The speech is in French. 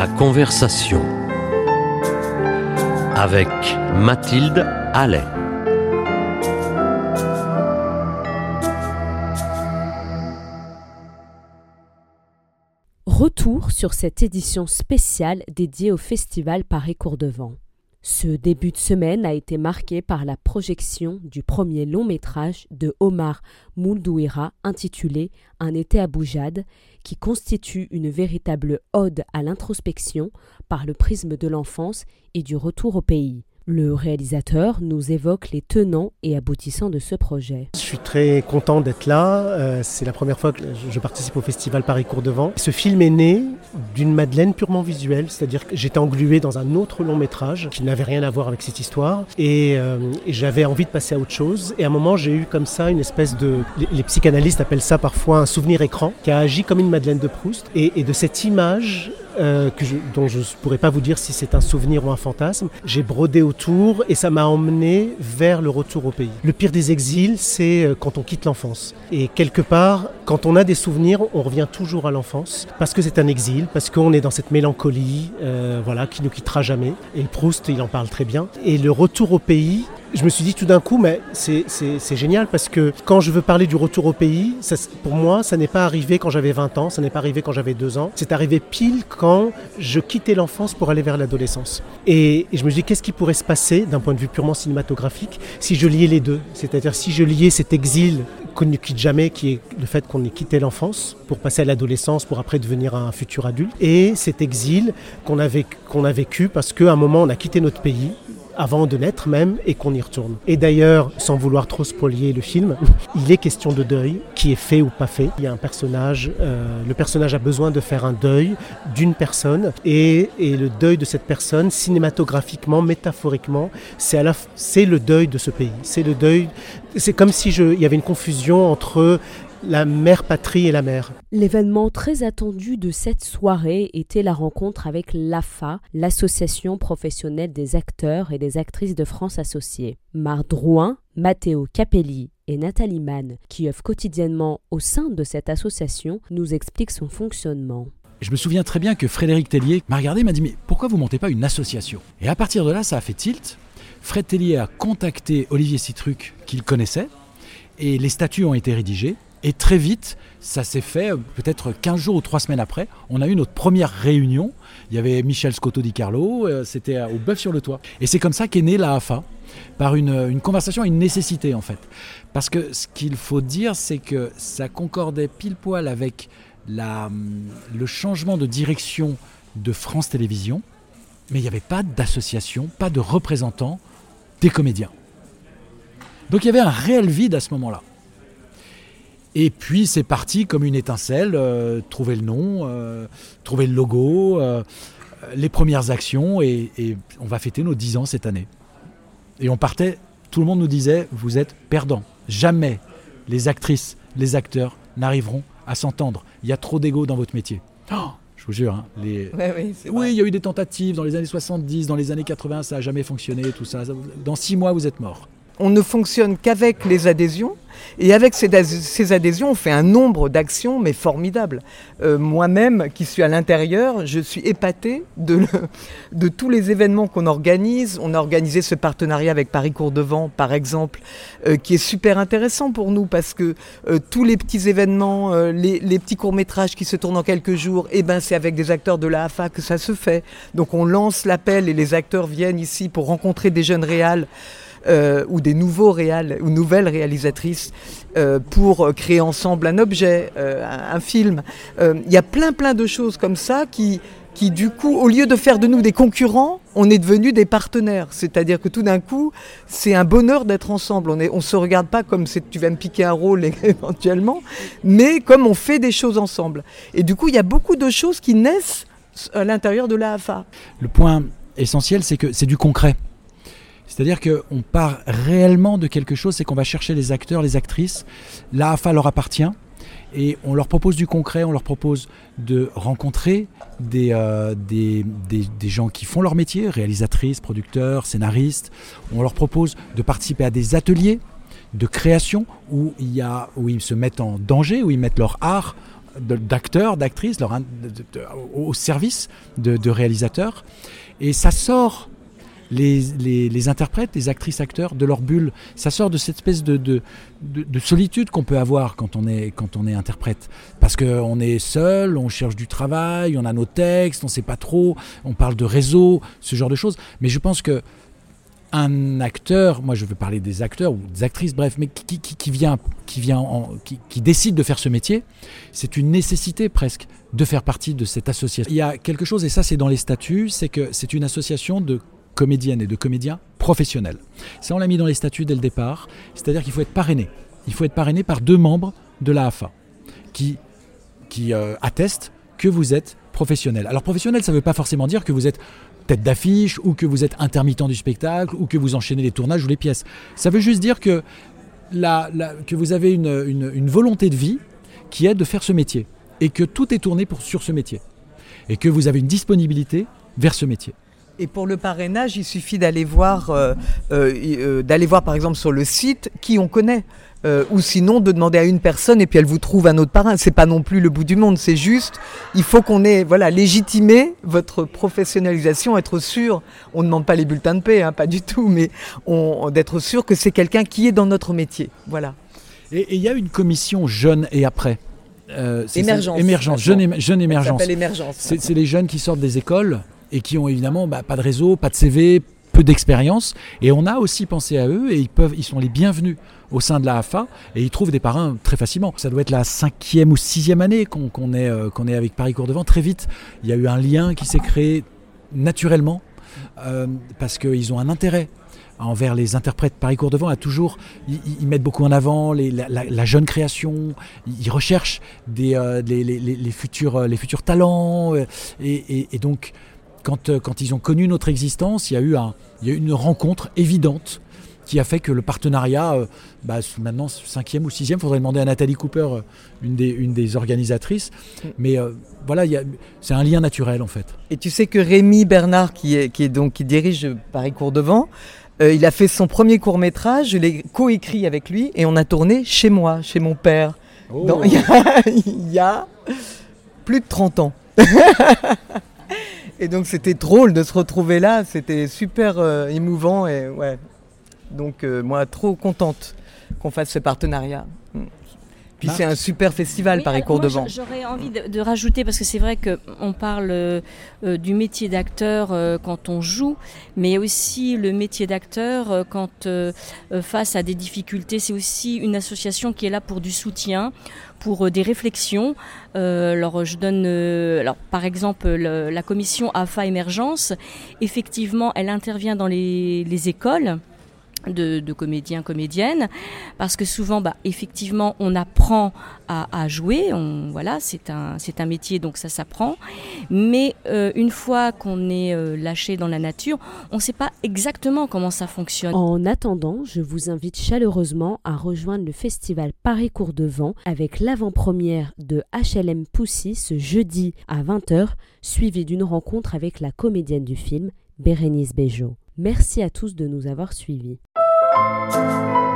La conversation avec Mathilde Allais. Retour sur cette édition spéciale dédiée au festival Paris Cours de Vent. Ce début de semaine a été marqué par la projection du premier long métrage de Omar Mouldouira intitulé Un été à Boujade, qui constitue une véritable ode à l'introspection par le prisme de l'enfance et du retour au pays. Le réalisateur nous évoque les tenants et aboutissants de ce projet. Je suis très content d'être là. Euh, c'est la première fois que je participe au festival Paris Cours de Vent. Ce film est né d'une Madeleine purement visuelle, c'est-à-dire que j'étais englué dans un autre long métrage qui n'avait rien à voir avec cette histoire et, euh, j'avais envie de passer à autre chose. Et à un moment, j'ai eu comme ça une espèce de. Les, psychanalystes appellent ça parfois un souvenir écran qui a agi comme une Madeleine de Proust. Et de cette image euh, que je, dont je ne pourrais pas vous dire si c'est un souvenir ou un fantasme. J'ai brodé autour et ça m'a emmené vers le retour au pays. Le pire des exils, c'est euh, quand on quitte l'enfance. Et quelque part, quand on a des souvenirs, on revient toujours à l'enfance parce que c'est un exil, parce qu'on est dans cette mélancolie, euh, voilà, qui nous quittera jamais. Et Proust, il en parle très bien. Et le retour au pays, je me suis dit tout d'un coup, mais c'est génial parce que quand je veux parler du retour au pays, pour moi, ça n'est pas arrivé quand j'avais 20 ans, ça n'est pas arrivé quand j'avais 2 ans, c'est arrivé pile quand je quittais l'enfance pour aller vers l'adolescence. Et, je me dis, qu'est-ce qui pourrait se passer d'un point de vue purement cinématographique si je liais les deux? C'est-à-dire si je liais cet exil qu'on ne quitte jamais, qui est le fait qu'on ait quitté l'enfance pour passer à l'adolescence, pour après devenir un futur adulte, et cet exil qu'on a, a vécu parce qu'à un moment on a quitté notre pays, avant de naître même et qu'on y retourne. Et d'ailleurs, sans vouloir trop spolier le film, il est question de deuil qui est fait ou pas fait. Il y a un personnage, euh, le personnage a besoin de faire un deuil d'une personne et, et, le deuil de cette personne, cinématographiquement, métaphoriquement, c'est le deuil de ce pays. C'est le deuil. C'est comme si je, il y avait une confusion entre la mère patrie et la mère. L'événement très attendu de cette soirée était la rencontre avec l'AFA, l'association professionnelle des acteurs et des actrices de France associés. Marc Drouin, Matteo Capelli et Nathalie Mann, qui œuvrent quotidiennement au sein de cette association, nous expliquent son fonctionnement. Je me souviens très bien que Frédéric Tellier m'a regardé et m'a dit Mais pourquoi vous montez pas une association? Et à partir de là, ça a fait tilt. Fred Tellier a contacté Olivier Citruc, qu'il connaissait, et les statuts ont été rédigés. Et très vite, ça s'est fait, peut-être 15 jours ou 3 semaines après, on a eu notre première réunion. Il y avait Michel Scotto Di Carlo, c'était au Bœuf sur le Toit. Et c'est comme ça qu'est née la AFA, par une, conversation, une nécessité en fait. Parce que ce qu'il faut dire, c'est que ça concordait pile poil avec la, le changement de direction de France Télévisions, mais il n'y avait pas d'association, pas de représentants des comédiens. Donc il y avait un réel vide à ce moment-là. Et puis c'est parti comme une étincelle, euh, trouver le nom, euh, trouver le logo, euh, les premières actions, et, et, on va fêter nos 10 ans cette année. Et on partait, tout le monde nous disait, vous êtes perdants. Jamais les actrices, les acteurs n'arriveront à s'entendre. Il y a trop d'ego dans votre métier. Oh, je vous jure. Hein, les... ouais, oui, oui il y a eu des tentatives dans les années 70, dans les années 80, ça n'a jamais fonctionné, tout ça. Dans six mois, vous êtes mort. On ne fonctionne qu'avec les adhésions. Et avec ces, adhésions, on fait un nombre d'actions, mais formidables. Euh, Moi-même, qui suis à l'intérieur, je suis épatée de, tous les événements qu'on organise. On a organisé ce partenariat avec Paris Cours de Vent, par exemple, euh, qui est super intéressant pour nous parce que euh, tous les petits événements, les, les, petits courts-métrages qui se tournent en quelques jours, eh ben, c'est avec des acteurs de la AFA que ça se fait. Donc on lance l'appel et les acteurs viennent ici pour rencontrer des jeunes réals. Euh, ou des nouveaux réals ou nouvelles réalisatrices euh, pour créer ensemble un objet, euh, un, film. Il y a plein plein de choses comme ça qui, qui du coup, au lieu de faire de nous des concurrents, on est devenus des partenaires. C'est-à-dire que tout d'un coup, c'est un bonheur d'être ensemble. On ne se regarde pas comme tu vas me piquer un rôle éventuellement, mais comme on fait des choses ensemble. Et du coup, il y a beaucoup de choses qui naissent à l'intérieur de l'AFA. Le point essentiel, c'est que c'est du concret. C'est-à-dire qu'on part réellement de quelque chose, c'est qu'on va chercher les acteurs, les actrices. L'AFA leur appartient et on leur propose du concret, on leur propose de rencontrer des, euh, des, des, des, gens qui font leur métier, réalisatrices, producteurs, scénaristes. On leur propose de participer à des ateliers de création où, il y a, où ils se mettent en danger, où ils mettent leur art d'acteurs, d'actrices, au service de, réalisateurs. Et ça sort les, les, interprètes, les actrices, acteurs de leur bulle. Ça sort de cette espèce de, de, de solitude qu'on peut avoir quand on est, quand on est interprète. Parce qu'on est seul, on cherche du travail, on a nos textes, on ne sait pas trop, on parle de réseau, ce genre de choses. Mais je pense que un acteur, moi je veux parler des acteurs ou des actrices, bref, mais qui, qui, vient, qui, vient qui, décide de faire ce métier, c'est une nécessité presque de faire partie de cette association. Il y a quelque chose, et ça c'est dans les statuts, c'est que c'est une association de comédiennes et de comédiens professionnels. Ça on l'a mis dans les statuts dès le départ, c'est-à-dire qu'il faut être parrainé. Il faut être parrainé par deux membres de la AFA qui, euh, attestent que vous êtes professionnel. Alors professionnel, ça ne veut pas forcément dire que vous êtes tête d'affiche ou que vous êtes intermittent du spectacle ou que vous enchaînez les tournages ou les pièces. Ça veut juste dire que, que vous avez une, volonté de vie qui est de faire ce métier et que tout est tourné sur ce métier et que vous avez une disponibilité vers ce métier. Et pour le parrainage, il suffit d'aller voir, euh, euh, euh, d'aller voir par exemple sur le site qui on connaît. ou sinon de demander à une personne et puis elle vous trouve un autre parrain. C'est pas non plus le bout du monde, c'est juste, il faut qu'on ait voilà légitimé votre professionnalisation, être sûr. On ne demande pas les bulletins de paix, hein, pas du tout, mais d'être sûr que c'est quelqu'un qui est dans notre métier. Voilà. Et il y a une commission jeune et après. émergence. émergence, jeune, jeune émergence. C'est les jeunes qui sortent des écoles et qui ont évidemment bah, pas de réseau, pas de CV, peu d'expérience. Et on a aussi pensé à eux et ils, peuvent, ils sont les bienvenus au sein de la AFA et ils trouvent des parrains très facilement. Ça doit être la cinquième ou sixième année qu'on est, euh, est avec Paris Cours Devant. Très vite, il y a eu un lien qui s'est créé naturellement euh, parce qu'ils ont un intérêt envers les interprètes Paris Cours Devant a toujours ils, mettent beaucoup en avant la, jeune création ils recherchent euh, les, futurs talents et donc euh, quand, ils ont connu notre existence, il y a eu, un, une rencontre évidente qui a fait que le partenariat, euh, bah, maintenant cinquième ou sixième, il faudrait demander à Nathalie Cooper, euh, une, des, une des organisatrices. Mais voilà, c'est un lien naturel en fait. Et tu sais que Rémi Bernard, qui, est, qui, est donc, qui dirige Paris Cours Devant, il a fait son premier court métrage, je l'ai coécrit avec lui et on a tourné chez moi, chez mon père. Oh. il, y a, plus de 30 ans. Et donc c'était drôle de se retrouver là, c'était super euh, émouvant et ouais. Donc euh, moi trop contente qu'on fasse ce partenariat. Puis c'est un super festival Paris Cours devant. J'aurais envie de, rajouter parce que c'est vrai qu'on parle euh, du métier d'acteur quand on joue, mais aussi le métier d'acteur quand face à des difficultés. C'est aussi une association qui est là pour du soutien, pour euh, des réflexions. Euh, alors, je donne, euh, alors, par exemple, la commission AFA Émergence, effectivement, elle intervient dans les, les écoles de, comédiens, comédiennes, parce que souvent, bah, effectivement, on apprend à, jouer, voilà, c'est un, c'est un métier, donc ça s'apprend, mais euh, une fois qu'on est euh, lâché dans la nature, on ne sait pas exactement comment ça fonctionne. En attendant, je vous invite chaleureusement à rejoindre le festival Paris Cours de Vent avec l'avant-première de HLM Poussy ce jeudi à 20h, suivi d'une rencontre avec la comédienne du film, Bérénice Bejo. Merci à tous de nous avoir suivis. Thank you.